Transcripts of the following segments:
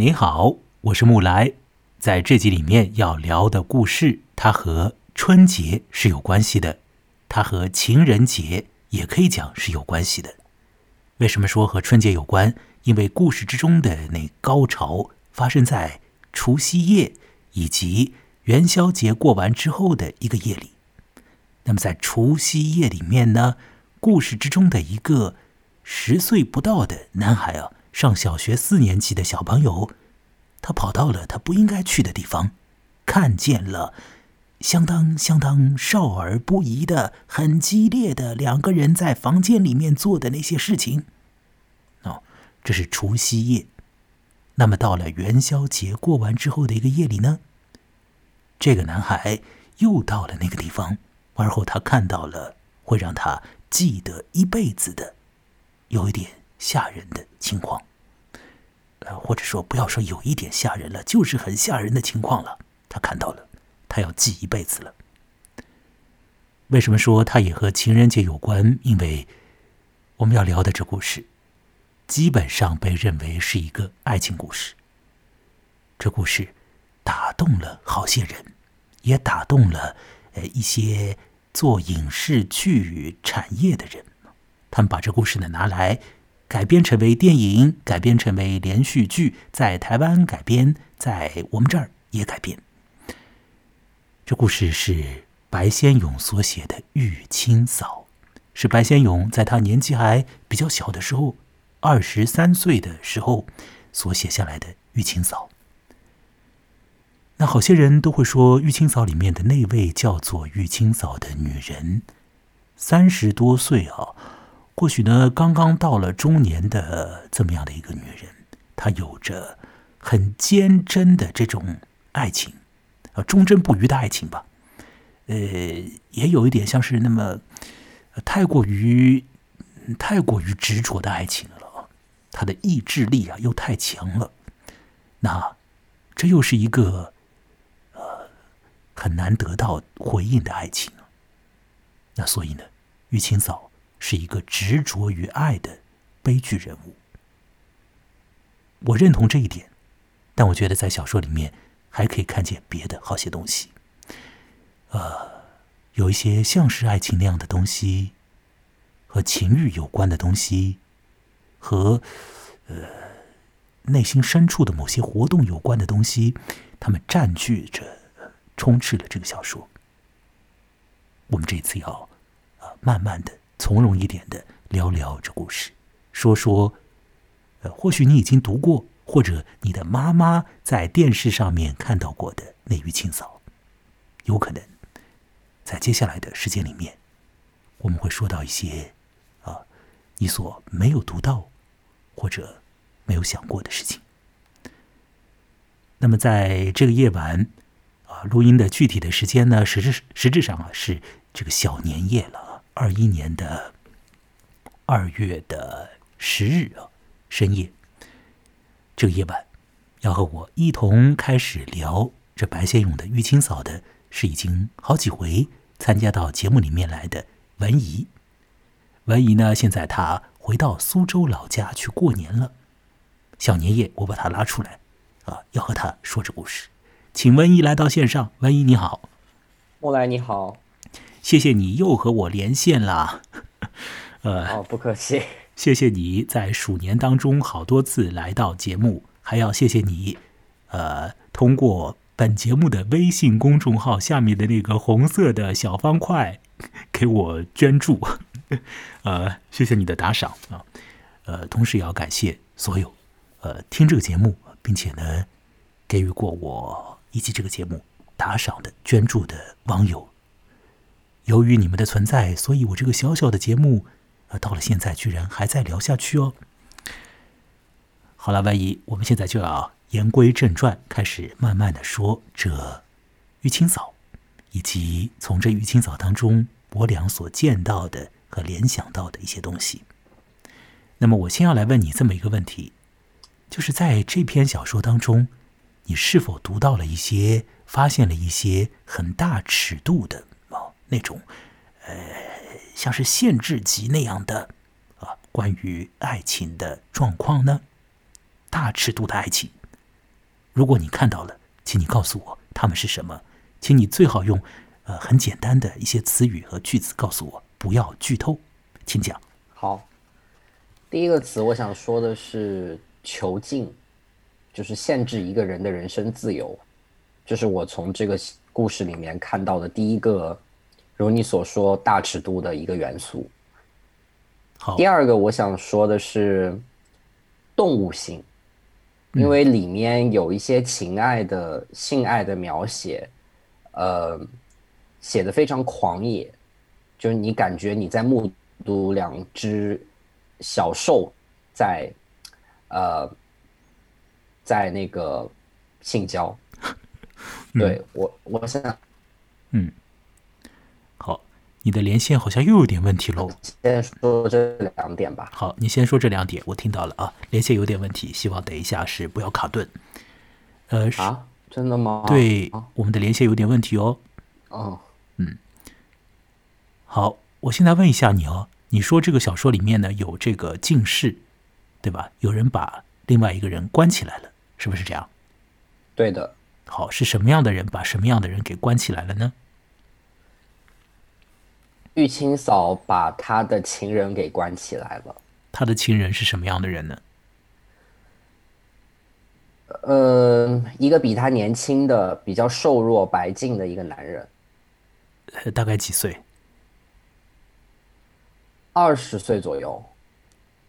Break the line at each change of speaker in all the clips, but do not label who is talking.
你好，我是木来。在这集里面要聊的故事，它和春节是有关系的，它和情人节也可以讲是有关系的。为什么说和春节有关？因为故事之中的那高潮发生在除夕夜以及元宵节过完之后的一个夜里。那么在除夕夜里面呢，故事之中的一个十岁不到的男孩啊。上小学四年级的小朋友，他跑到了他不应该去的地方，看见了相当相当少儿不宜的、很激烈的两个人在房间里面做的那些事情。哦，这是除夕夜。那么到了元宵节过完之后的一个夜里呢，这个男孩又到了那个地方，而后他看到了会让他记得一辈子的，有一点吓人的情况。或者说，不要说有一点吓人了，就是很吓人的情况了。他看到了，他要记一辈子了。为什么说他也和情人节有关？因为我们要聊的这故事，基本上被认为是一个爱情故事。这故事打动了好些人，也打动了呃一些做影视剧产业的人。他们把这故事呢拿来。改编成为电影，改编成为连续剧，在台湾改编，在我们这儿也改编。这故事是白先勇所写的《玉清嫂》，是白先勇在他年纪还比较小的时候，二十三岁的时候所写下来的《玉清嫂》。那好些人都会说，《玉清嫂》里面的那位叫做玉清嫂的女人，三十多岁啊。或许呢，刚刚到了中年的这么样的一个女人，她有着很坚贞的这种爱情，啊，忠贞不渝的爱情吧。呃，也有一点像是那么太过于太过于执着的爱情了。她的意志力啊，又太强了。那这又是一个呃很难得到回应的爱情那所以呢，玉清嫂。是一个执着于爱的悲剧人物，我认同这一点，但我觉得在小说里面还可以看见别的好些东西，呃，有一些像是爱情那样的东西，和情欲有关的东西，和呃内心深处的某些活动有关的东西，他们占据着、充斥了这个小说。我们这次要啊，慢慢的。从容一点的聊聊这故事，说说，呃，或许你已经读过，或者你的妈妈在电视上面看到过的《那玉清嫂》，有可能在接下来的时间里面，我们会说到一些啊，你所没有读到或者没有想过的事情。那么在这个夜晚啊，录音的具体的时间呢，实质实质上啊是这个小年夜了。二一年的二月的十日啊，深夜，这个夜晚，要和我一同开始聊这白先勇的《玉清嫂》的，是已经好几回参加到节目里面来的文怡。文怡呢，现在她回到苏州老家去过年了。小年夜，我把她拉出来，啊，要和她说这故事。请文怡来到线上，文怡你好，
莫来你好。
谢谢你又和我连线了，
呃，哦，不客气。
谢谢你在鼠年当中好多次来到节目，还要谢谢你，呃，通过本节目的微信公众号下面的那个红色的小方块给我捐助，呃，谢谢你的打赏啊，呃，同时也要感谢所有呃听这个节目并且呢给予过我以及这个节目打赏的捐助的网友。由于你们的存在，所以我这个小小的节目，呃，到了现在居然还在聊下去哦。好了，万一我们现在就要言归正传，开始慢慢的说这玉清嫂，以及从这玉清嫂当中我俩所见到的和联想到的一些东西。那么，我先要来问你这么一个问题，就是在这篇小说当中，你是否读到了一些、发现了一些很大尺度的？那种，呃，像是限制级那样的啊，关于爱情的状况呢？大尺度的爱情，如果你看到了，请你告诉我他们是什么，请你最好用呃很简单的一些词语和句子告诉我，不要剧透，请讲。
好，第一个词我想说的是囚禁，就是限制一个人的人生自由，这是我从这个故事里面看到的第一个，如你所说大尺度的一个元素。
好，
第二个我想说的是动物性，因为里面有一些情爱的性爱的描写，呃，写的非常狂野，就是你感觉你在目睹两只小兽在呃在那个性交，对我我想
嗯。你的连线好像又有点问题喽。
先说这两点吧。
好，你先说这两点，我听到了啊。连线有点问题，希望等一下是不要卡顿。呃，
啊，真的吗？
对，我们的连线有点问题哦。
哦，
嗯。好，我现在问一下你哦，你说这个小说里面呢有这个近视，对吧？有人把另外一个人关起来了，是不是这样？
对的。
好，是什么样的人把什么样的人给关起来了呢？
玉清嫂把他的情人给关起来了。
他的情人是什么样的人呢？
呃，一个比他年轻的、比较瘦弱、白净的一个男人。
大概几岁？
二十岁左右。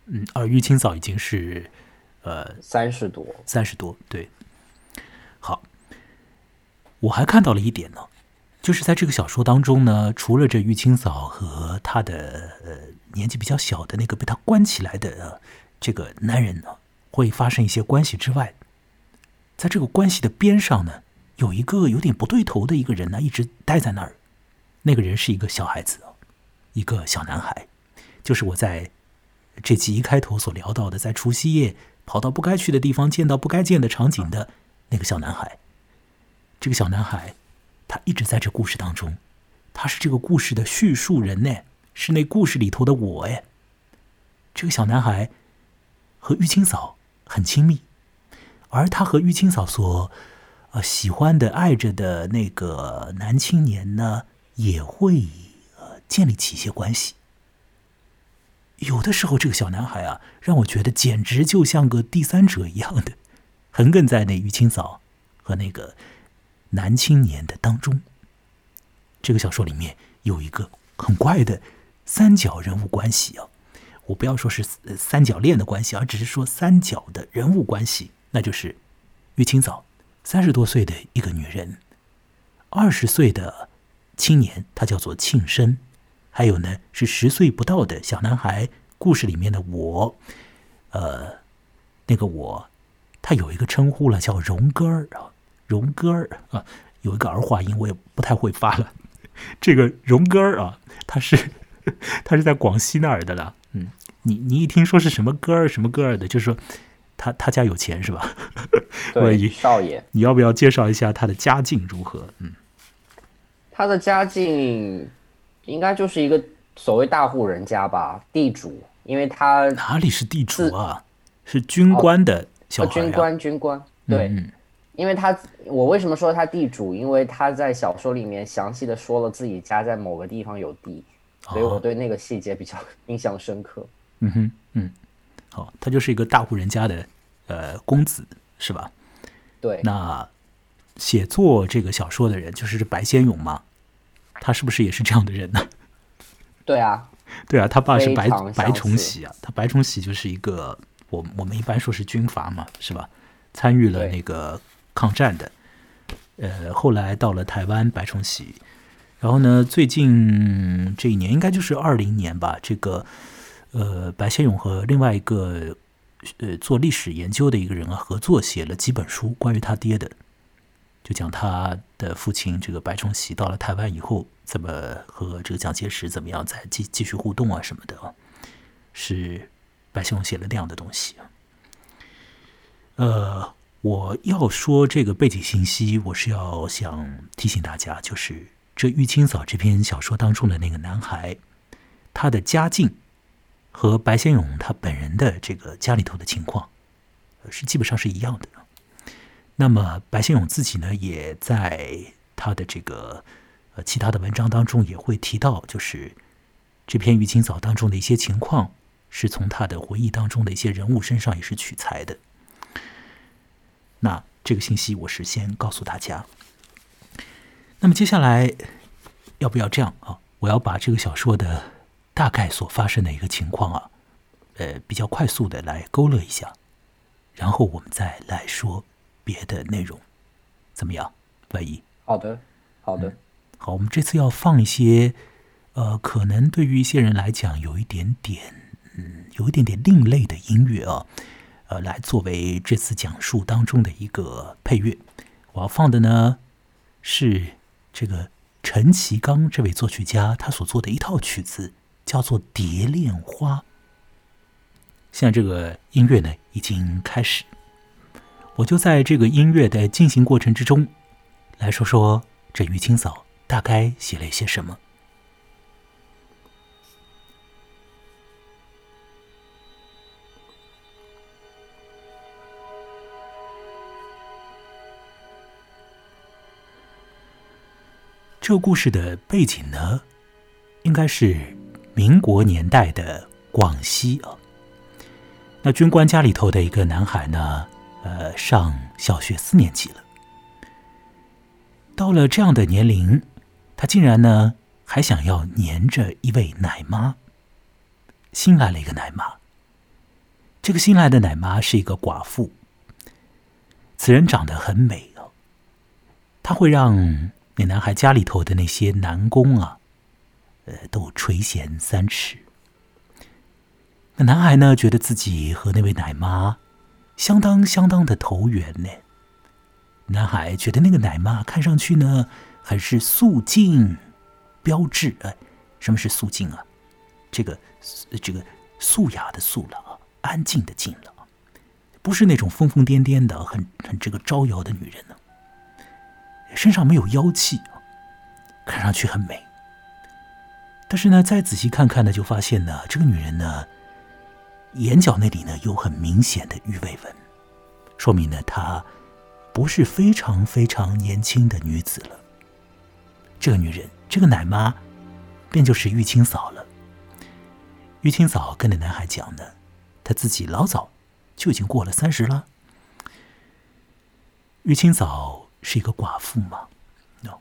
嗯，而玉清嫂已经是呃
三十多，
三十多。对。好，我还看到了一点呢。就是在这个小说当中呢，除了这玉清嫂和她的呃年纪比较小的那个被她关起来的这个男人呢，会发生一些关系之外，在这个关系的边上呢，有一个有点不对头的一个人呢，一直待在那儿。那个人是一个小孩子，一个小男孩，就是我在这集一开头所聊到的，在除夕夜跑到不该去的地方，见到不该见的场景的那个小男孩。这个小男孩。他一直在这故事当中，他是这个故事的叙述人呢，是那故事里头的我哎。这个小男孩和玉清嫂很亲密，而他和玉清嫂所呃喜欢的、爱着的那个男青年呢，也会呃建立起一些关系。有的时候，这个小男孩啊，让我觉得简直就像个第三者一样的，横亘在那玉清嫂和那个。男青年的当中，这个小说里面有一个很怪的三角人物关系啊！我不要说是三角恋的关系，而只是说三角的人物关系，那就是玉清早三十多岁的一个女人，二十岁的青年，他叫做庆生，还有呢是十岁不到的小男孩。故事里面的我，呃，那个我，他有一个称呼了，叫荣哥儿啊。荣哥儿啊，有一个儿化音，我也不太会发了。这个荣哥儿啊，他是 他是在广西那儿的了。嗯，你你一听说是什么哥儿什么哥儿的，就是说他他家有钱是吧？
对，少爷，
你要不要介绍一下他的家境如何？嗯，
他的家境应该就是一个所谓大户人家吧，地主，因为他
哪里是地主啊？是军官的小孩
军官，军官，对。因为他，我为什么说他地主？因为他在小说里面详细的说了自己家在某个地方有地，所以我对那个细节比较 印象深刻。
嗯哼，嗯，好，他就是一个大户人家的呃公子，是吧？
对。
那写作这个小说的人就是白先勇嘛？他是不是也是这样的人呢？
对啊，
对啊，他爸是白白崇禧啊，他白崇禧就是一个我我们一般说是军阀嘛，是吧？参与了那个。抗战的，呃，后来到了台湾，白崇禧，然后呢，最近这一年应该就是二零年吧，这个，呃，白先勇和另外一个，呃，做历史研究的一个人啊，合作写了几本书，关于他爹的，就讲他的父亲这个白崇禧到了台湾以后，怎么和这个蒋介石怎么样再继继续互动啊什么的啊，是白先勇写了那样的东西，呃。我要说这个背景信息，我是要想提醒大家，就是这玉清嫂这篇小说当中的那个男孩，他的家境和白先勇他本人的这个家里头的情况，是基本上是一样的。那么白先勇自己呢，也在他的这个呃其他的文章当中也会提到，就是这篇《玉清嫂》当中的一些情况，是从他的回忆当中的一些人物身上也是取材的。那这个信息我是先告诉大家。那么接下来要不要这样啊？我要把这个小说的大概所发生的一个情况啊，呃，比较快速的来勾勒一下，然后我们再来说。别的内容怎么样？万一
好的，好的，
好。我们这次要放一些，呃，可能对于一些人来讲有一点点，嗯，有一点点另类的音乐啊，呃，来作为这次讲述当中的一个配乐。我要放的呢是这个陈其刚这位作曲家他所做的一套曲子，叫做《蝶恋花》。现在这个音乐呢已经开始。我就在这个音乐的进行过程之中，来说说这于清嫂大概写了一些什么。这个故事的背景呢，应该是民国年代的广西啊。那军官家里头的一个男孩呢。呃，上小学四年级了。到了这样的年龄，他竟然呢还想要黏着一位奶妈。新来了一个奶妈，这个新来的奶妈是一个寡妇。此人长得很美哦，他会让那男孩家里头的那些男工啊，呃，都垂涎三尺。那男孩呢，觉得自己和那位奶妈。相当相当的投缘呢。男孩觉得那个奶妈看上去呢，很是素净标致。哎，什么是素净啊？这个这个素雅的素了啊，安静的静了，不是那种疯疯癫癫的、很很这个招摇的女人呢。身上没有妖气，看上去很美。但是呢，再仔细看看呢，就发现呢，这个女人呢。眼角那里呢有很明显的鱼尾纹，说明呢她不是非常非常年轻的女子了。这个女人，这个奶妈，便就是玉清嫂了。玉清嫂跟那男孩讲呢，她自己老早就已经过了三十了。玉清嫂是一个寡妇嘛，那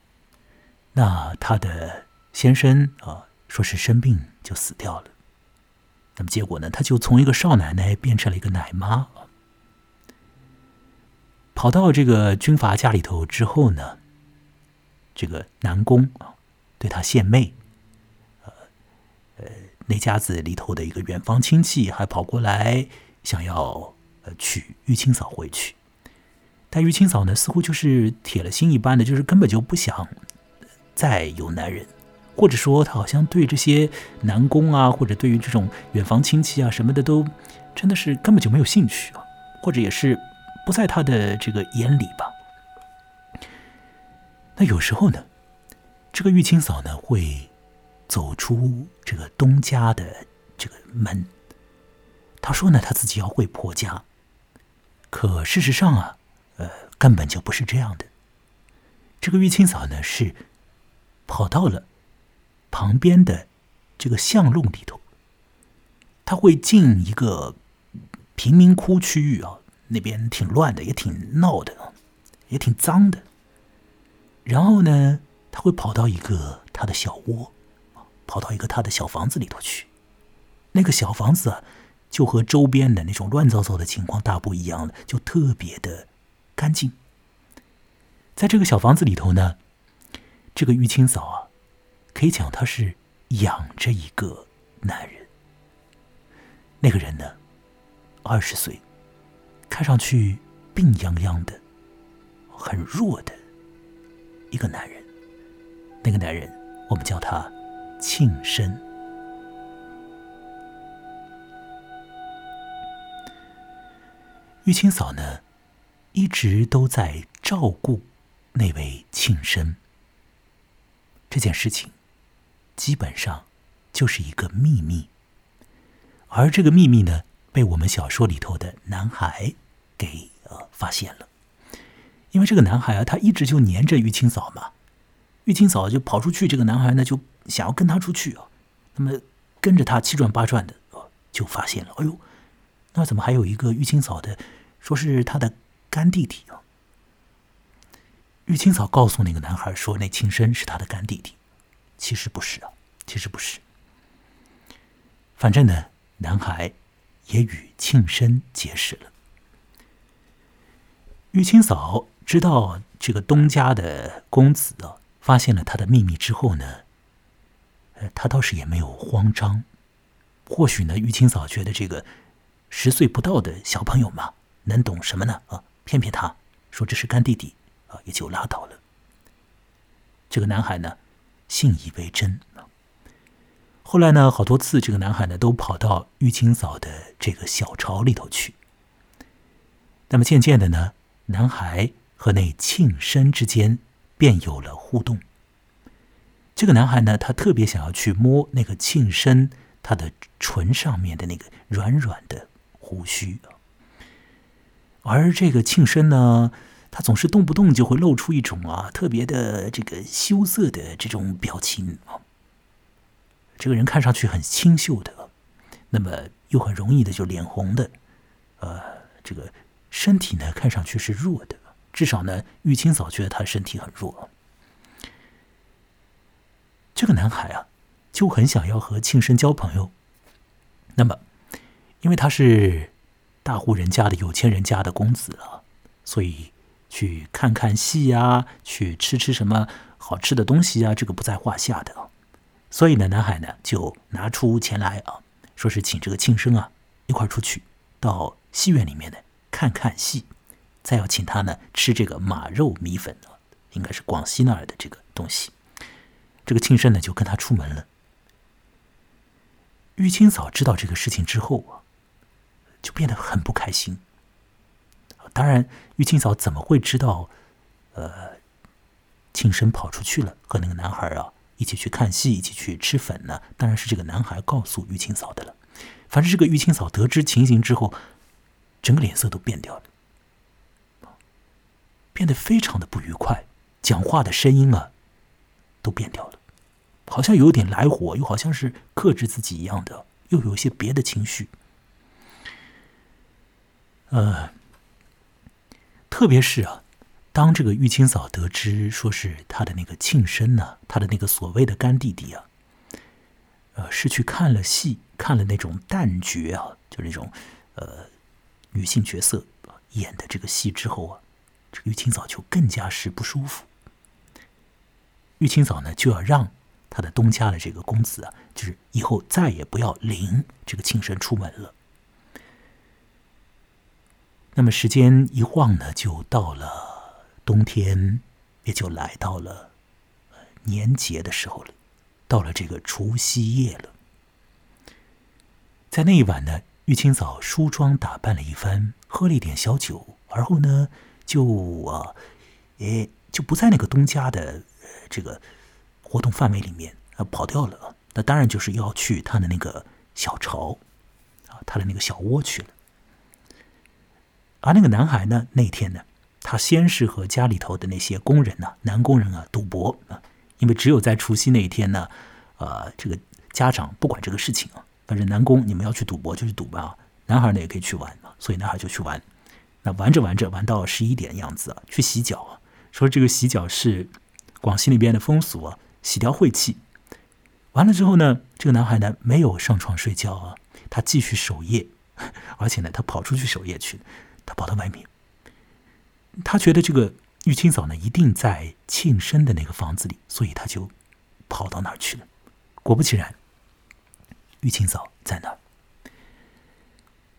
那她的先生啊，说是生病就死掉了。那么结果呢？她就从一个少奶奶变成了一个奶妈，跑到这个军阀家里头之后呢，这个南宫啊对他献媚，呃呃，那家子里头的一个远方亲戚还跑过来想要呃娶玉清嫂回去，但玉清嫂呢似乎就是铁了心一般的，就是根本就不想再有男人。或者说，她好像对这些南宫啊，或者对于这种远房亲戚啊什么的，都真的是根本就没有兴趣啊，或者也是不在他的这个眼里吧。那有时候呢，这个玉清嫂呢会走出这个东家的这个门，她说呢，她自己要回婆家，可事实上啊，根本就不是这样的。这个玉清嫂呢是跑到了。旁边的这个巷弄里头，他会进一个贫民窟区域啊，那边挺乱的，也挺闹的，也挺脏的。然后呢，他会跑到一个他的小窝，跑到一个他的小房子里头去。那个小房子啊，就和周边的那种乱糟糟的情况大不一样了，就特别的干净。在这个小房子里头呢，这个玉清嫂啊。可以讲，她是养着一个男人。那个人呢，二十岁，看上去病殃殃的，很弱的一个男人。那个男人，我们叫他庆生。玉清嫂呢，一直都在照顾那位庆生。这件事情。基本上就是一个秘密，而这个秘密呢，被我们小说里头的男孩给呃发现了。因为这个男孩啊，他一直就黏着玉清嫂嘛，玉清嫂就跑出去，这个男孩呢就想要跟他出去啊，那么跟着他七转八转的，就发现了，哎呦，那怎么还有一个玉清嫂的，说是他的干弟弟啊？玉清嫂告诉那个男孩说，那庆生是他的干弟弟，其实不是啊，其实不是。反正呢，男孩也与庆生结识了。玉清嫂知道这个东家的公子啊，发现了他的秘密之后呢，呃，他倒是也没有慌张。或许呢，玉清嫂觉得这个十岁不到的小朋友嘛，能懂什么呢？啊，骗骗他说这是干弟弟啊，也就拉倒了。这个男孩呢，信以为真。后来呢，好多次这个男孩呢，都跑到玉清嫂的这个小巢里头去。那么渐渐的呢。男孩和那庆生之间便有了互动。这个男孩呢，他特别想要去摸那个庆生他的唇上面的那个软软的胡须啊，而这个庆生呢，他总是动不动就会露出一种啊特别的这个羞涩的这种表情啊。这个人看上去很清秀的，那么又很容易的就脸红的，呃，这个。身体呢，看上去是弱的，至少呢，玉清嫂觉得他身体很弱。这个男孩啊，就很想要和庆生交朋友。那么，因为他是大户人家的有钱人家的公子啊，所以去看看戏啊，去吃吃什么好吃的东西啊，这个不在话下的。所以呢，男孩呢就拿出钱来啊，说是请这个庆生啊一块出去到戏院里面呢。看看戏，再要请他呢吃这个马肉米粉啊，应该是广西那儿的这个东西。这个庆生呢就跟他出门了。玉清嫂知道这个事情之后啊，就变得很不开心。当然，玉清嫂怎么会知道，呃，庆生跑出去了，和那个男孩啊一起去看戏，一起去吃粉呢？当然是这个男孩告诉玉清嫂的了。反正这个玉清嫂得知情形之后。整个脸色都变掉了，变得非常的不愉快，讲话的声音啊，都变掉了，好像有点来火，又好像是克制自己一样的，又有一些别的情绪。呃，特别是啊，当这个玉清嫂得知说是她的那个庆生呢，她的那个所谓的干弟弟啊，呃，是去看了戏，看了那种旦角啊，就那种呃。女性角色演的这个戏之后啊，这个玉清嫂就更加是不舒服。玉清嫂呢就要让她的东家的这个公子啊，就是以后再也不要领这个庆生出门了。那么时间一晃呢，就到了冬天，也就来到了年节的时候了，到了这个除夕夜了。在那一晚呢。玉清嫂梳妆打扮了一番，喝了一点小酒，而后呢，就啊，诶，就不在那个东家的这个活动范围里面啊，跑掉了。那当然就是要去他的那个小巢啊，他的那个小窝去了。而那个男孩呢，那天呢，他先是和家里头的那些工人呢，男工人啊赌博啊，因为只有在除夕那一天呢，呃，这个家长不管这个事情啊。反正男工，你们要去赌博就去赌吧。男孩呢也可以去玩嘛，所以男孩就去玩。那玩着玩着，玩到十一点样子啊，去洗脚啊。说这个洗脚是广西那边的风俗啊，洗掉晦气。完了之后呢，这个男孩呢没有上床睡觉啊，他继续守夜，而且呢他跑出去守夜去，他跑到外面。他觉得这个玉清嫂呢一定在庆生的那个房子里，所以他就跑到那儿去了。果不其然。玉清嫂在那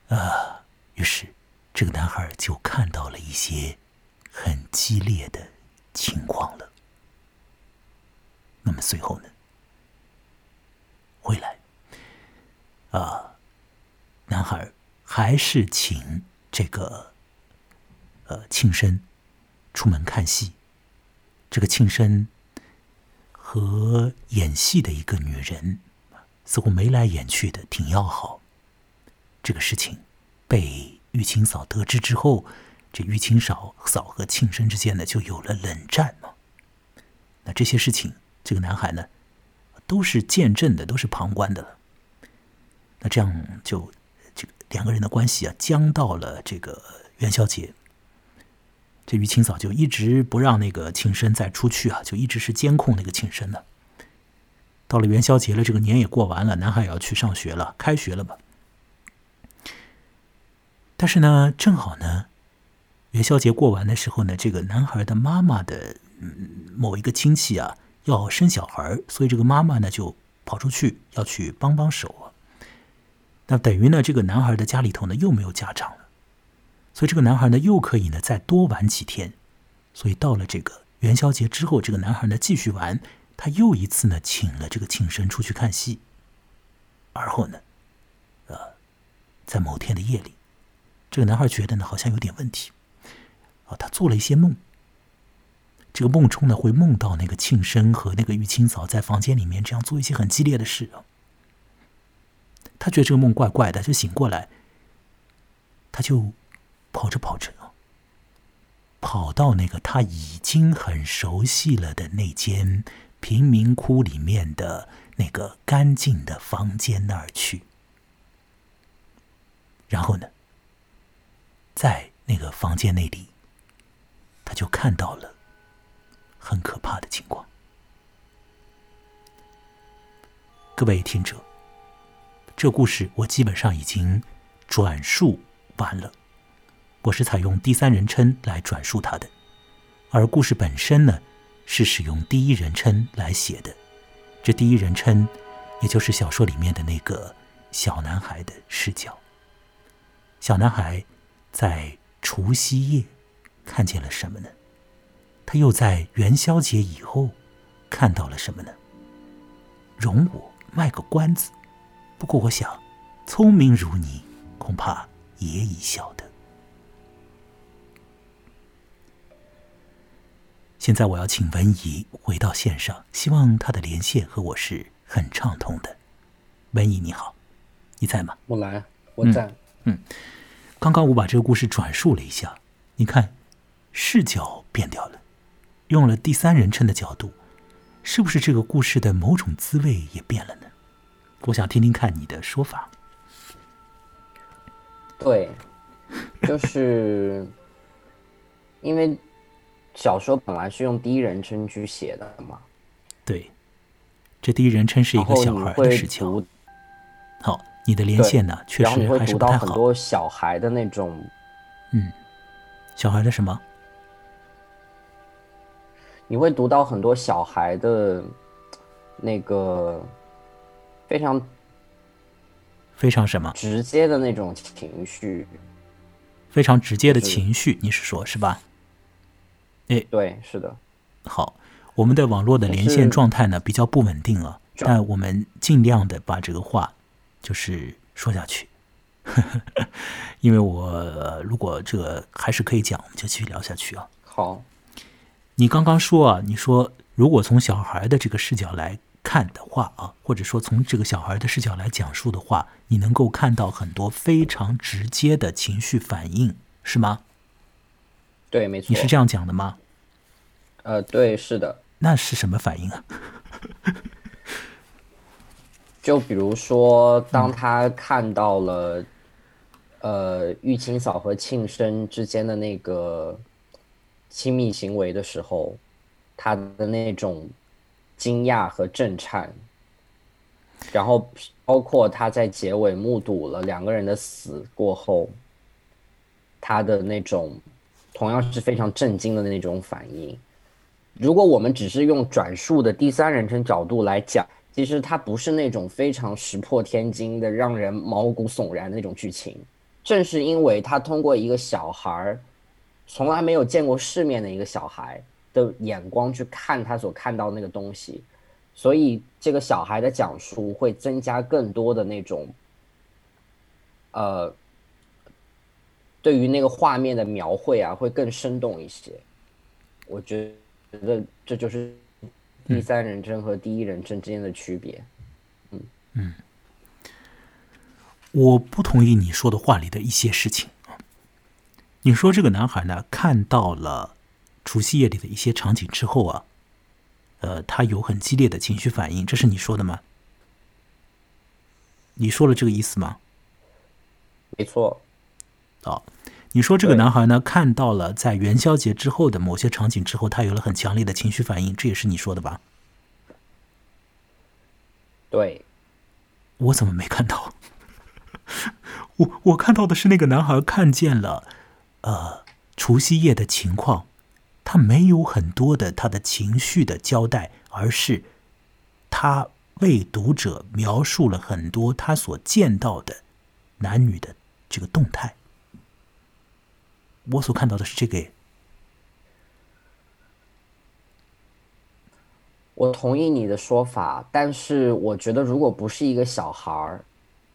儿，啊，于是这个男孩就看到了一些很激烈的情况了。那么随后呢？回来，啊，男孩还是请这个呃庆生出门看戏。这个庆生和演戏的一个女人。似乎眉来眼去的，挺要好。这个事情被玉清嫂得知之后，这玉清嫂嫂和庆生之间呢就有了冷战嘛。那这些事情，这个男孩呢都是见证的，都是旁观的了。那这样就两个人的关系啊僵到了这个元宵节。这于清嫂就一直不让那个庆生再出去啊，就一直是监控那个庆生的。到了元宵节了，这个年也过完了，男孩也要去上学了，开学了嘛。但是呢，正好呢，元宵节过完的时候呢，这个男孩的妈妈的某一个亲戚啊要生小孩，所以这个妈妈呢就跑出去要去帮帮手啊。那等于呢，这个男孩的家里头呢又没有家长了。所以这个男孩呢，又可以呢再多玩几天。所以到了这个元宵节之后，这个男孩呢继续玩，他又一次呢请了这个庆生出去看戏。而后呢，呃，在某天的夜里，这个男孩觉得呢好像有点问题，啊，他做了一些梦。这个梦中呢会梦到那个庆生和那个玉清嫂在房间里面这样做一些很激烈的事啊。他觉得这个梦怪怪的，就醒过来，他就。跑着跑着跑到那个他已经很熟悉了的那间贫民窟里面的那个干净的房间那儿去。然后呢，在那个房间那里，他就看到了很可怕的情况。各位听者，这故事我基本上已经转述完了。我是采用第三人称来转述它的，而故事本身呢，是使用第一人称来写的。这第一人称，也就是小说里面的那个小男孩的视角。小男孩在除夕夜看见了什么呢？他又在元宵节以后看到了什么呢？容我卖个关子。不过我想，聪明如你，恐怕也已晓得。现在我要请文怡回到线上，希望她的连线和我是很畅通的。文怡你好，你在吗？
我来，我在。
嗯，刚刚我把这个故事转述了一下，你看视角变掉了，用了第三人称的角度，是不是这个故事的某种滋味也变了呢？我想听听看你的说法。
对，就是因为。小说本来是用第一人称去写的嘛？
对，这第一人称是一个小孩的事情。好，你的连线呢，确实还是不太好。
很多小孩的那种，
嗯，小孩的什么？
你会读到很多小孩的，那个非常
非常什么
直接的那种情绪，
非常直接的情绪，你是说，是吧？哎，
对，是的。
好，我们的网络的连线状态呢比较不稳定了，但我们尽量的把这个话就是说下去，因为我如果这个还是可以讲，我们就继续聊下去啊。
好，
你刚刚说啊，你说如果从小孩的这个视角来看的话啊，或者说从这个小孩的视角来讲述的话，你能够看到很多非常直接的情绪反应，是吗？
对，没错。
你是这样讲的吗？
呃，对，是的。
那是什么反应啊？
就比如说，当他看到了，呃，玉清嫂和庆生之间的那个亲密行为的时候，他的那种惊讶和震颤，然后包括他在结尾目睹了两个人的死过后，他的那种。同样是非常震惊的那种反应。如果我们只是用转述的第三人称角度来讲，其实它不是那种非常石破天惊的、让人毛骨悚然的那种剧情。正是因为他通过一个小孩儿，从来没有见过世面的一个小孩的眼光去看他所看到那个东西，所以这个小孩的讲述会增加更多的那种，呃。对于那个画面的描绘啊，会更生动一些。我觉得这就是第三人称和第一人称之间的区别。嗯
嗯，我不同意你说的话里的一些事情。你说这个男孩呢，看到了除夕夜里的一些场景之后啊，呃，他有很激烈的情绪反应，这是你说的吗？你说了这个意思吗？
没错。
哦，你说这个男孩呢，看到了在元宵节之后的某些场景之后，他有了很强烈的情绪反应，这也是你说的吧？
对。
我怎么没看到？我我看到的是那个男孩看见了，呃，除夕夜的情况，他没有很多的他的情绪的交代，而是他为读者描述了很多他所见到的男女的这个动态。我所看到的是这个。
我同意你的说法，但是我觉得如果不是一个小孩儿，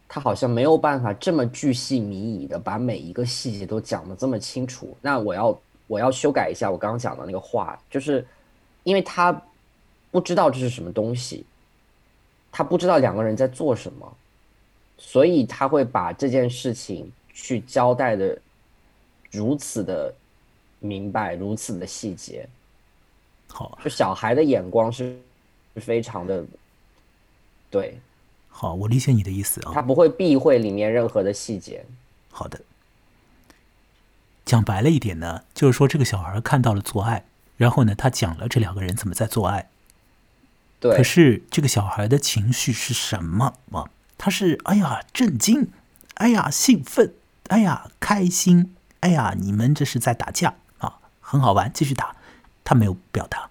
他好像没有办法这么巨细靡遗的把每一个细节都讲的这么清楚。那我要我要修改一下我刚刚讲的那个话，就是因为他不知道这是什么东西，他不知道两个人在做什么，所以他会把这件事情去交代的如此的明白，如此的细节。
好，
就小孩的眼光是非常的对。
好，我理解你的意思啊。
他不会避讳里面任何的细节。
好的。讲白了一点呢，就是说这个小孩看到了做爱，然后呢，他讲了这两个人怎么在做爱。
对。
可是这个小孩的情绪是什么啊？他是哎呀震惊，哎呀兴奋，哎呀开心，哎呀你们这是在打架啊，很好玩，继续打。他没有表达，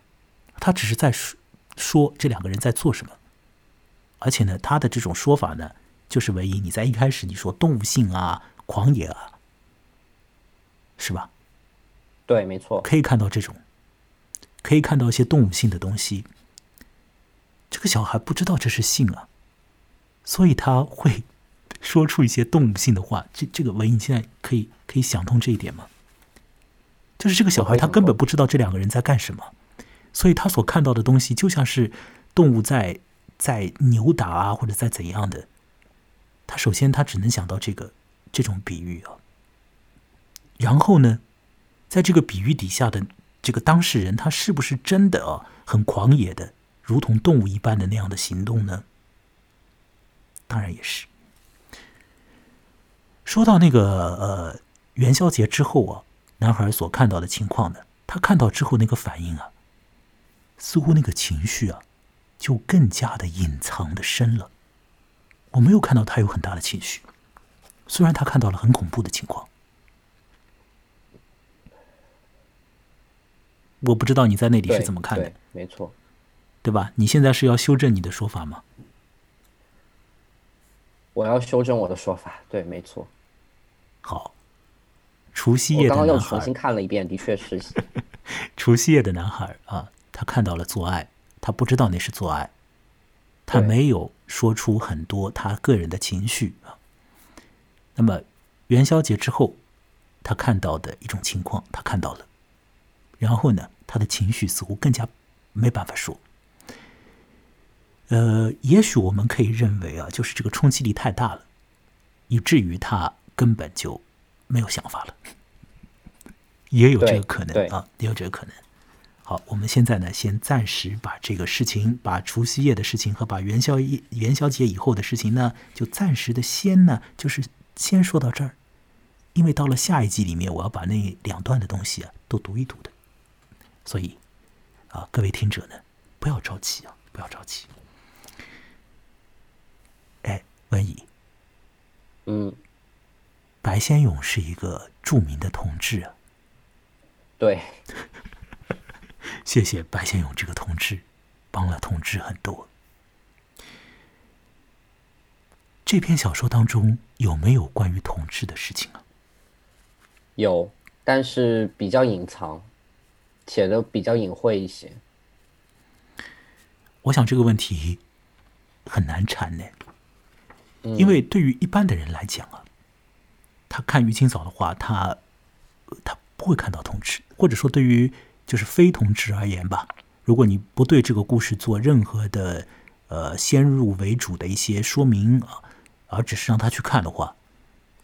他只是在说说这两个人在做什么，而且呢，他的这种说法呢，就是唯一你在一开始你说动物性啊、狂野啊，是吧？
对，没错，
可以看到这种，可以看到一些动物性的东西。这个小孩不知道这是性啊，所以他会说出一些动物性的话。这这个文艺，你现在可以可以想通这一点吗？就是这个小孩，他根本不知道这两个人在干什么，所以他所看到的东西就像是动物在在扭打啊，或者在怎样的。他首先他只能想到这个这种比喻啊，然后呢，在这个比喻底下的这个当事人，他是不是真的啊很狂野的，如同动物一般的那样的行动呢？当然也是。说到那个呃元宵节之后啊。男孩所看到的情况呢？他看到之后那个反应啊，似乎那个情绪啊，就更加的隐藏的深了。我没有看到他有很大的情绪，虽然他看到了很恐怖的情况。我不知道你在那里是怎么看的？
没错，
对吧？你现在是要修正你的说法吗？
我要修正我的说法。对，没错。
好。除夕夜的男孩，
刚刚又重新看了一遍，的确是。
除夕夜的男孩啊，他看到了做爱，他不知道那是做爱，他没有说出很多他个人的情绪啊。那么元宵节之后，他看到的一种情况，他看到了，然后呢，他的情绪似乎更加没办法说。呃，也许我们可以认为啊，就是这个冲击力太大了，以至于他根本就。没有想法了，也有这个可能啊，也有这个可能。好，我们现在呢，先暂时把这个事情，把除夕夜的事情和把元宵夜、元宵节以后的事情呢，就暂时的先呢，就是先说到这儿。因为到了下一集里面，我要把那两段的东西啊都读一读的，所以啊，各位听者呢，不要着急啊，不要着急。哎，文怡，
嗯。
白先勇是一个著名的同志啊，
对，
谢谢白先勇这个同志，帮了同志很多。这篇小说当中有没有关于同志的事情啊？
有，但是比较隐藏，写的比较隐晦一些。
我想这个问题很难缠呢，因为对于一般的人来讲啊。他看于清早的话，他他不会看到同志，或者说对于就是非同志而言吧。如果你不对这个故事做任何的呃先入为主的一些说明啊，而只是让他去看的话，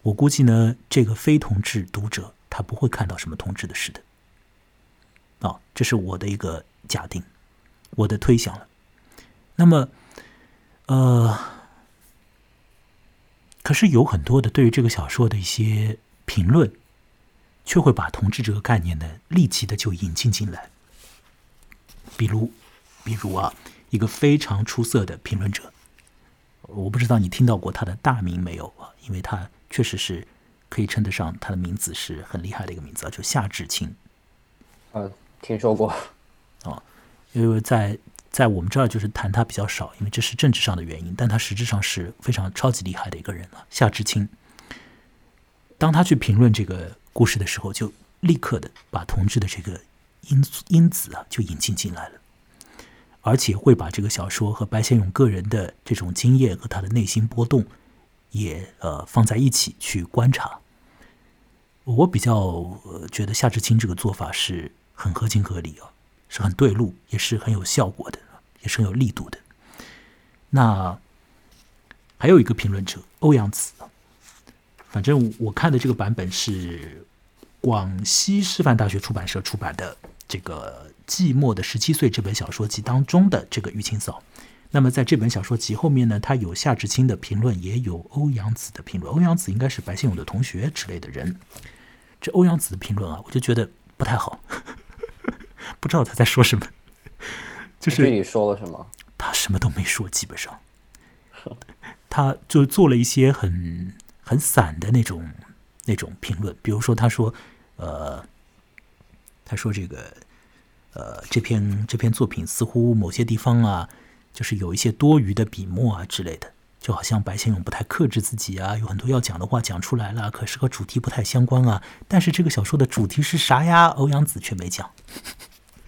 我估计呢，这个非同志读者他不会看到什么同志的事的。啊，这是我的一个假定，我的推想了。那么，呃，可是有很多的对于这个小说的一些评论，却会把同志这个概念呢立即的就引进进来。比如，比如啊，一个非常出色的评论者，我不知道你听到过他的大名没有啊？因为他确实是可以称得上他的名字是很厉害的一个名字啊，就夏志清。
嗯。听说过，
哦，因为在在我们这儿就是谈他比较少，因为这是政治上的原因，但他实质上是非常超级厉害的一个人了。夏志清，当他去评论这个故事的时候，就立刻的把同志的这个因因子啊就引进进来了，而且会把这个小说和白先勇个人的这种经验和他的内心波动也呃放在一起去观察。我比较觉得夏志清这个做法是。很合情合理啊，是很对路，也是很有效果的，也是很有力度的。那还有一个评论者欧阳子，反正我看的这个版本是广西师范大学出版社出版的这个《寂寞的十七岁》这本小说集当中的这个玉清嫂。那么在这本小说集后面呢，他有夏志清的评论，也有欧阳子的评论。欧阳子应该是白先勇的同学之类的人。这欧阳子的评论啊，我就觉得不太好。不知道他在说什么，就是
你说了什么？
他什么都没说，基本上，他就做了一些很很散的那种那种评论。比如说，他说，呃，他说这个，呃，这篇这篇作品似乎某些地方啊，就是有一些多余的笔墨啊之类的，就好像白先勇不太克制自己啊，有很多要讲的话讲出来了，可是和主题不太相关啊。但是这个小说的主题是啥呀？欧阳子却没讲。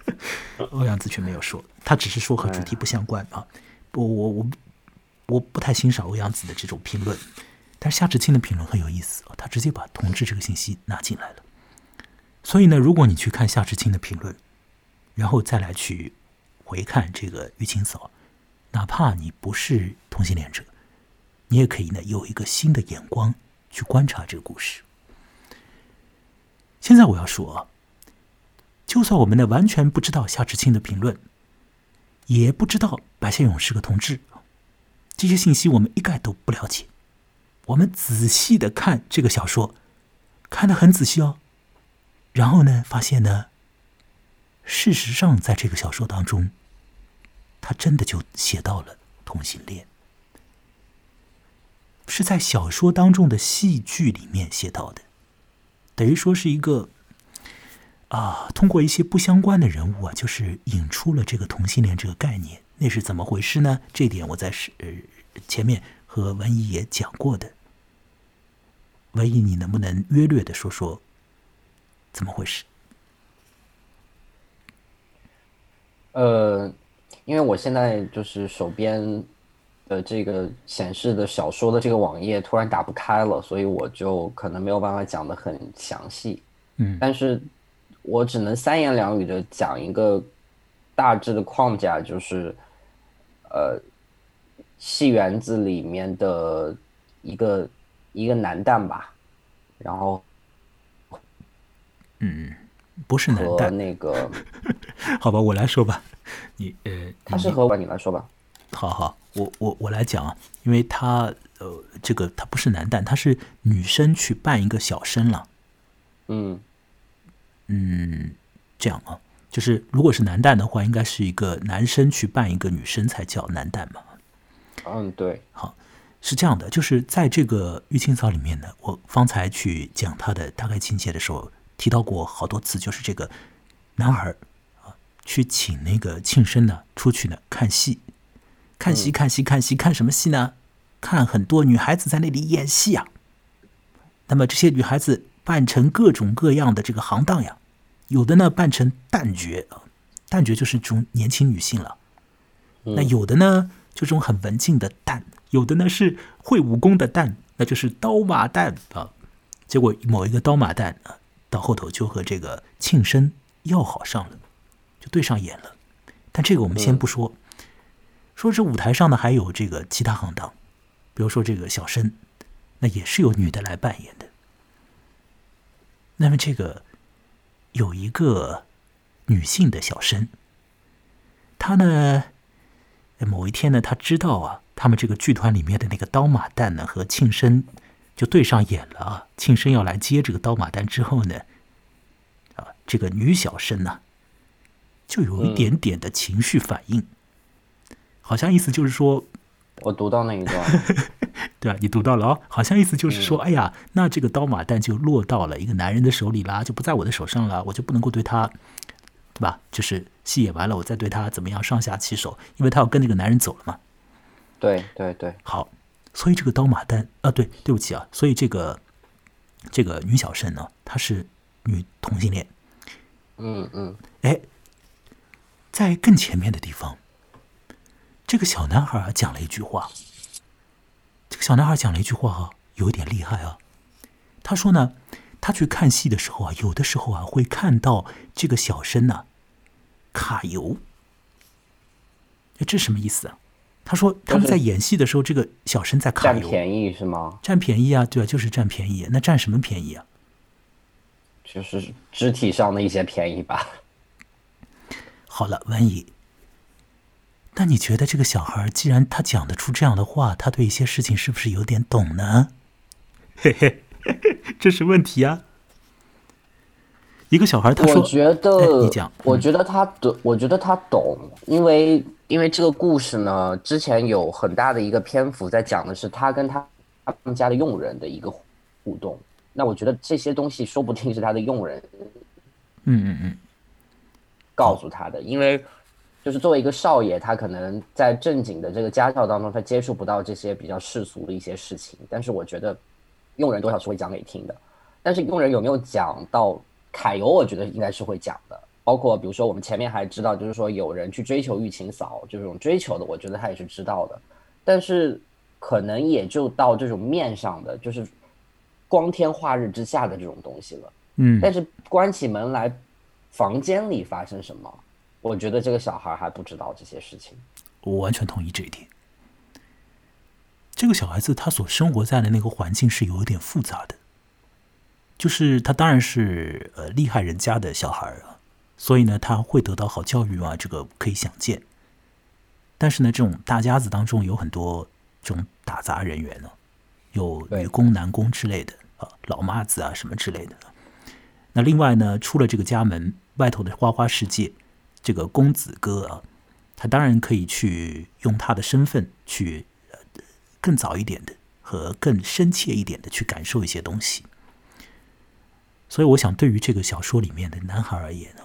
欧阳子却没有说，他只是说和主题不相关啊。我我我我不太欣赏欧阳子的这种评论，但是夏志清的评论很有意思啊，他直接把同志这个信息拿进来了。所以呢，如果你去看夏志清的评论，然后再来去回看这个玉清嫂，哪怕你不是同性恋者，你也可以呢有一个新的眼光去观察这个故事。现在我要说。就算我们呢完全不知道夏志清的评论，也不知道白先勇是个同志，这些信息我们一概都不了解。我们仔细的看这个小说，看得很仔细哦。然后呢，发现呢，事实上在这个小说当中，他真的就写到了同性恋，是在小说当中的戏剧里面写到的，等于说是一个。啊，通过一些不相关的人物啊，就是引出了这个同性恋这个概念，那是怎么回事呢？这点我在是呃前面和文怡也讲过的。文怡，你能不能约略的说说怎么回事？
呃，因为我现在就是手边的这个显示的小说的这个网页突然打不开了，所以我就可能没有办法讲的很详细。
嗯，
但是。我只能三言两语的讲一个大致的框架，就是，呃，戏园子里面的一个一个男旦吧，然后，
嗯，不是男旦
那个，
好吧，我来说吧，你呃，
他是和你来说吧，
好好，我我我来讲啊，因为他呃，这个他不是男旦，他是女生去扮一个小生了，
嗯。
嗯，这样啊，就是如果是男旦的话，应该是一个男生去扮一个女生才叫男旦嘛。
嗯，对，
好，是这样的，就是在这个《玉清草》里面呢，我方才去讲他的大概情节的时候，提到过好多次，就是这个男孩啊，去请那个庆生呢出去呢看戏，看戏看戏看戏看什么戏呢？看很多女孩子在那里演戏啊。那么这些女孩子。扮成各种各样的这个行当呀，有的呢扮成旦角啊，旦角就是这种年轻女性了。那有的呢就这种很文静的旦，有的呢是会武功的旦，那就是刀马旦啊。结果某一个刀马旦啊，到后头就和这个庆生要好上了，就对上眼了。但这个我们先不说，说这舞台上呢还有这个其他行当，比如说这个小生，那也是由女的来扮演的。那么这个有一个女性的小生，她呢，某一天呢，她知道啊，他们这个剧团里面的那个刀马旦呢和庆生就对上眼了啊。庆生要来接这个刀马旦之后呢，啊，这个女小生呢，就有一点点的情绪反应，好像意思就是说。
我读到那一段，
对啊，你读到了哦，好像意思就是说，哎呀，那这个刀马旦就落到了一个男人的手里啦，就不在我的手上了，我就不能够对他，对吧？就是戏演完了，我再对他怎么样上下其手，因为他要跟那个男人走了嘛。
对对对，
好，所以这个刀马旦啊，对，对不起啊，所以这个这个女小生呢，她是女同性恋。
嗯嗯，
哎，在更前面的地方。这个小男孩啊讲了一句话。这个小男孩讲了一句话啊，有一点厉害啊。他说呢，他去看戏的时候啊，有的时候啊会看到这个小生呢卡油。这什么意思啊？他说他们在演戏的时候，这个小生在卡油，
占便宜是吗？
占便宜啊，对啊，就是占便宜。那占什么便宜啊？
就是肢体上的一些便宜吧。
好了，文怡。那你觉得这个小孩既然他讲得出这样的话，他对一些事情是不是有点懂呢？嘿嘿，这是问题啊。一个小孩他说：“
我觉得
你讲，
我觉得他懂，我觉得他懂，因为因为这个故事呢，之前有很大的一个篇幅在讲的是他跟他他们家的佣人的一个互动。那我觉得这些东西说不定是他的佣人，
嗯嗯嗯，
告诉他的，因为。”就是作为一个少爷，他可能在正经的这个家教当中，他接触不到这些比较世俗的一些事情。但是我觉得，佣人多少是会讲给你听的。但是佣人有没有讲到揩油？我觉得应该是会讲的。包括比如说，我们前面还知道，就是说有人去追求玉清嫂，就这种追求的，我觉得他也是知道的。但是可能也就到这种面上的，就是光天化日之下的这种东西了。
嗯。
但是关起门来，房间里发生什么？我觉得这个小孩还不知道这些事情，
我完全同意这一点。这个小孩子他所生活在的那个环境是有一点复杂的，就是他当然是呃厉害人家的小孩啊，所以呢他会得到好教育啊，这个可以想见。但是呢，这种大家子当中有很多这种打杂人员呢，有女工、男工之类的啊，老妈子啊什么之类的。那另外呢，出了这个家门外头的花花世界。这个公子哥啊，他当然可以去用他的身份去更早一点的和更深切一点的去感受一些东西。所以，我想对于这个小说里面的男孩而言呢，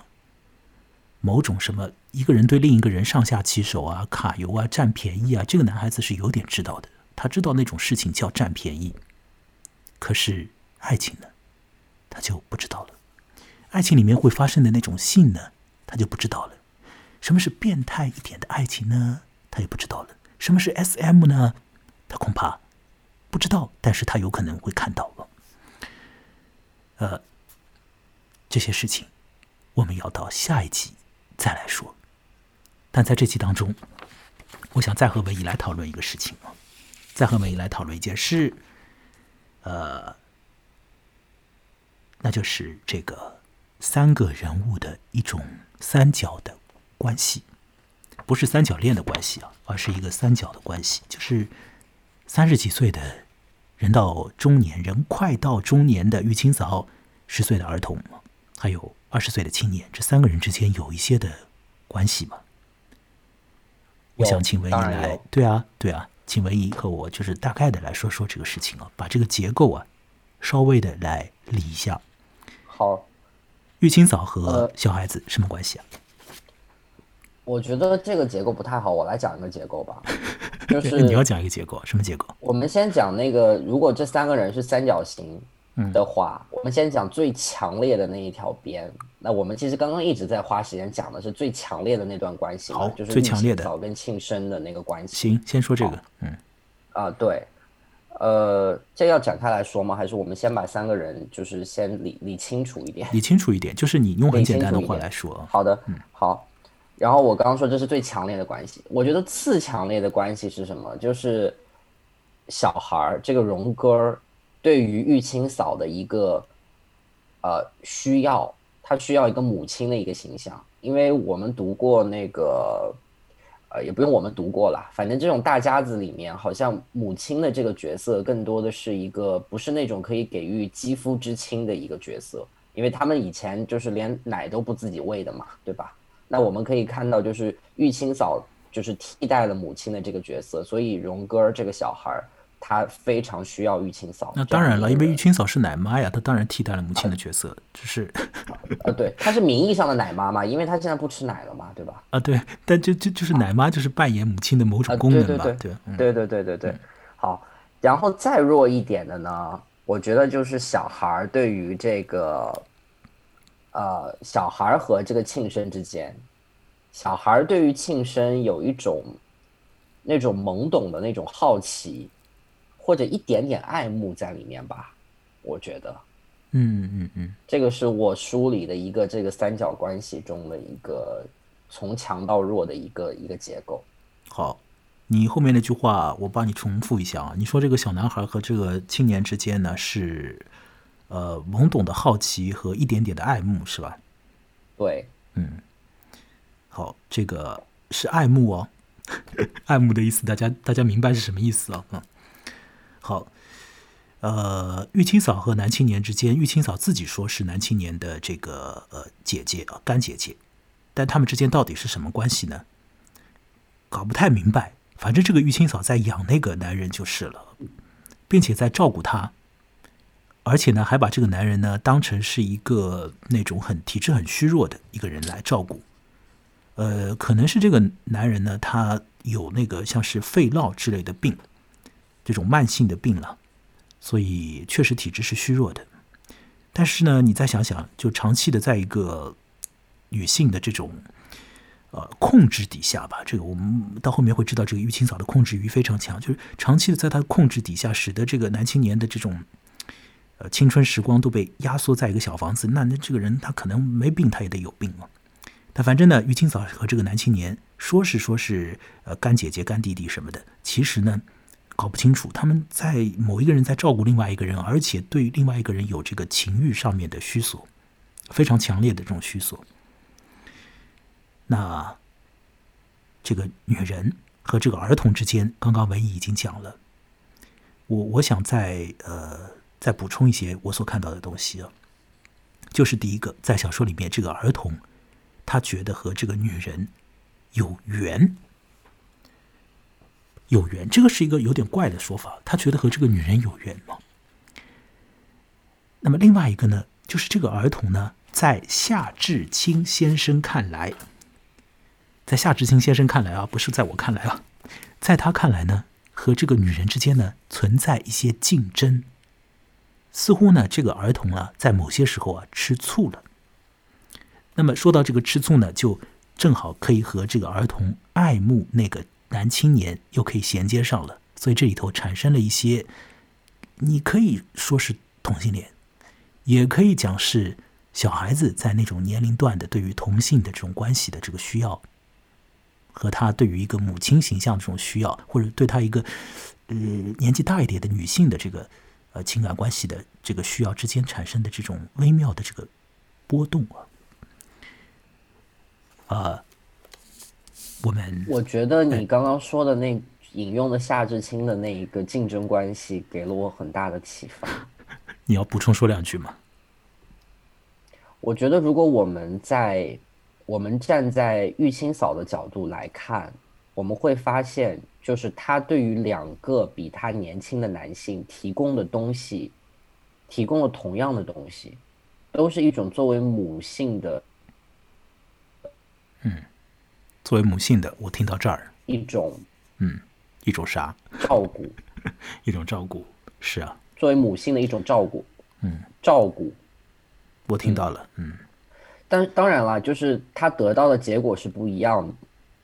某种什么一个人对另一个人上下其手啊、卡油啊、占便宜啊，这个男孩子是有点知道的。他知道那种事情叫占便宜，可是爱情呢，他就不知道了。爱情里面会发生的那种性呢？他就不知道了，什么是变态一点的爱情呢？他也不知道了，什么是 S.M 呢？他恐怕不知道，但是他有可能会看到了。呃，这些事情我们要到下一集再来说。但在这集当中，我想再和文怡来讨论一个事情啊，再和文怡来讨论一件事，呃，那就是这个三个人物的一种。三角的关系，不是三角恋的关系啊，而是一个三角的关系，就是三十几岁的人到中年人，快到中年的玉清嫂，十岁的儿童，还有二十岁的青年，这三个人之间有一些的关系吗？我想请文怡来，对啊，对啊，请文怡和我就是大概的来说说这个事情啊，把这个结构啊稍微的来理一下。
好。
玉清嫂和小孩子什么关系啊？
我觉得这个结构不太好，我来讲一个结构吧。就是
你要讲一个结构，什么结构？
我们先讲那个，如果这三个人是三角形的话，我们先讲最强烈的那一条边。那我们其实刚刚一直在花时间讲的是最强烈的那段关系，
好，
就是
最强烈的
早跟庆生的那个关系。
行，先说这个，嗯，
啊，对。呃，这要展开来说吗？还是我们先把三个人就是先理理清楚一点？
理清楚一点，就是你用很简单的话来说。
好的，嗯，好。然后我刚刚说这是最强烈的关系，我觉得次强烈的关系是什么？就是小孩儿这个荣哥儿对于玉清嫂的一个呃需要，他需要一个母亲的一个形象，因为我们读过那个。呃，也不用我们读过了，反正这种大家子里面，好像母亲的这个角色更多的是一个不是那种可以给予肌肤之亲的一个角色，因为他们以前就是连奶都不自己喂的嘛，对吧？那我们可以看到，就是玉清嫂就是替代了母亲的这个角色，所以荣哥这个小孩儿。他非常需要玉清嫂。
那当然了，因为玉清嫂是奶妈呀，她当然替代了母亲的角色。只是，
呃，对，她是名义上的奶妈嘛，因为她现在不吃奶了嘛，对吧？
啊，对，但就就就是奶妈就是扮演母亲的某种功能
嘛，对对对对对对。好，然后再弱一点的呢，我觉得就是小孩儿对于这个，呃，小孩儿和这个庆生之间，小孩儿对于庆生有一种那种懵懂的那种好奇。或者一点点爱慕在里面吧，我觉得，
嗯嗯嗯，
这个是我梳理的一个这个三角关系中的一个从强到弱的一个一个结构。
好，你后面那句话我帮你重复一下啊，你说这个小男孩和这个青年之间呢是，呃，懵懂的好奇和一点点的爱慕是吧？
对，
嗯，好，这个是爱慕哦，爱慕的意思，大家大家明白是什么意思啊？嗯。好，呃，玉清嫂和男青年之间，玉清嫂自己说是男青年的这个呃姐姐啊，干姐姐，但他们之间到底是什么关系呢？搞不太明白。反正这个玉清嫂在养那个男人就是了，并且在照顾他，而且呢，还把这个男人呢当成是一个那种很体质很虚弱的一个人来照顾。呃，可能是这个男人呢，他有那个像是肺痨之类的病。这种慢性的病了，所以确实体质是虚弱的。但是呢，你再想想，就长期的在一个女性的这种呃控制底下吧，这个我们到后面会知道，这个玉清嫂的控制欲非常强，就是长期的在她控制底下，使得这个男青年的这种呃青春时光都被压缩在一个小房子。那那这个人他可能没病，他也得有病了。但反正呢，玉清嫂和这个男青年说是说是呃干姐姐、干弟弟什么的，其实呢。搞不清楚，他们在某一个人在照顾另外一个人，而且对另外一个人有这个情欲上面的需索，非常强烈的这种需索。那这个女人和这个儿童之间，刚刚文艺已经讲了。我我想再呃再补充一些我所看到的东西啊，就是第一个，在小说里面，这个儿童他觉得和这个女人有缘。有缘，这个是一个有点怪的说法。他觉得和这个女人有缘吗？那么另外一个呢，就是这个儿童呢，在夏志清先生看来，在夏志清先生看来啊，不是在我看来啊，在他看来呢，和这个女人之间呢存在一些竞争。似乎呢，这个儿童啊，在某些时候啊吃醋了。那么说到这个吃醋呢，就正好可以和这个儿童爱慕那个。男青年又可以衔接上了，所以这里头产生了一些，你可以说是同性恋，也可以讲是小孩子在那种年龄段的对于同性的这种关系的这个需要，和他对于一个母亲形象的这种需要，或者对他一个呃年纪大一点的女性的这个呃情感关系的这个需要之间产生的这种微妙的这个波动啊，啊。我们
我觉得你刚刚说的那引用的夏志清的那一个竞争关系，给了我很大的启发。
你要补充说两句吗？
我觉得如果我们在我们站在玉清嫂的角度来看，我们会发现，就是他对于两个比他年轻的男性提供的东西，提供了同样的东西，都是一种作为母性的，
嗯。作为母性的，我听到这儿，
一种，
嗯，一种啥？
照顾，
一种照顾，是啊。
作为母性的一种照顾，
嗯，
照顾，
我听到了，嗯。
但当然了，就是他得到的结果是不一样的，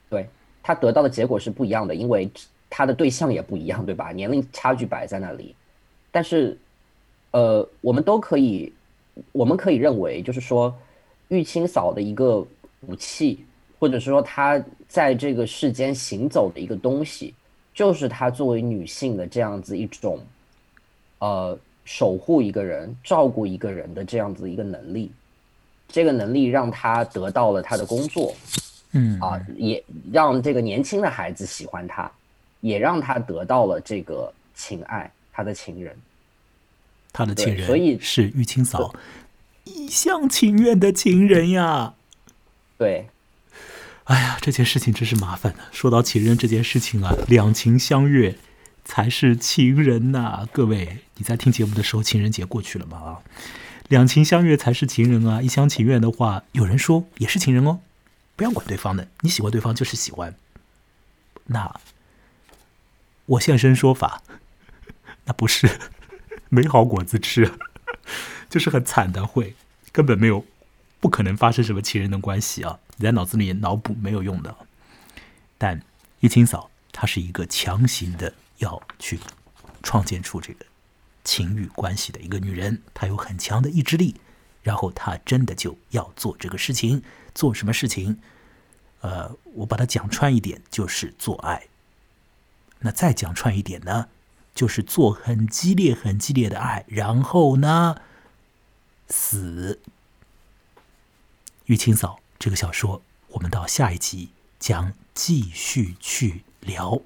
对他得到的结果是不一样的，因为他的对象也不一样，对吧？年龄差距摆在那里，但是，呃，我们都可以，我们可以认为，就是说，玉清嫂的一个武器。或者说，她在这个世间行走的一个东西，就是她作为女性的这样子一种，呃，守护一个人、照顾一个人的这样子一个能力。这个能力让她得到了她的工作，
嗯
啊，也让这个年轻的孩子喜欢她，也让她得到了这个情爱，他的情人。
他的情人，
所以
是玉清嫂一厢情愿的情人呀。
对，
哎呀，这件事情真是麻烦的。说到情人这件事情啊，两情相悦才是情人呐。各位，你在听节目的时候，情人节过去了吗？啊，两情相悦才是情人啊！一厢情愿的话，有人说也是情人哦。不要管对方的，你喜欢对方就是喜欢。那我现身说法，那不是没好果子吃，就是很惨的，会根本没有，不可能发生什么情人的关系啊！你在脑子里脑补没有用的。但玉清嫂她是一个强行的要去创建出这个情欲关系的一个女人，她有很强的意志力，然后她真的就要做这个事情。做什么事情？呃，我把它讲穿一点，就是做爱。那再讲穿一点呢，就是做很激烈、很激烈的爱，然后呢，死。玉清嫂这个小说，我们到下一集将继续去聊。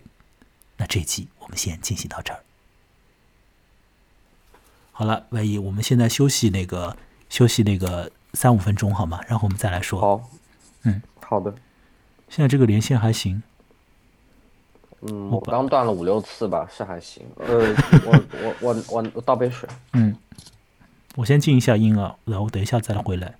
那这一集我们先进行到这儿。好了，万一我们现在休息那个休息那个三五分钟好吗？然后我们再来说。
好，
嗯，
好的。
现在这个连线还行。
嗯，
我
我刚断了五六次吧，是还行。呃，我我我我我倒杯水。
嗯，我先静一下音啊，然后等一下再来回来。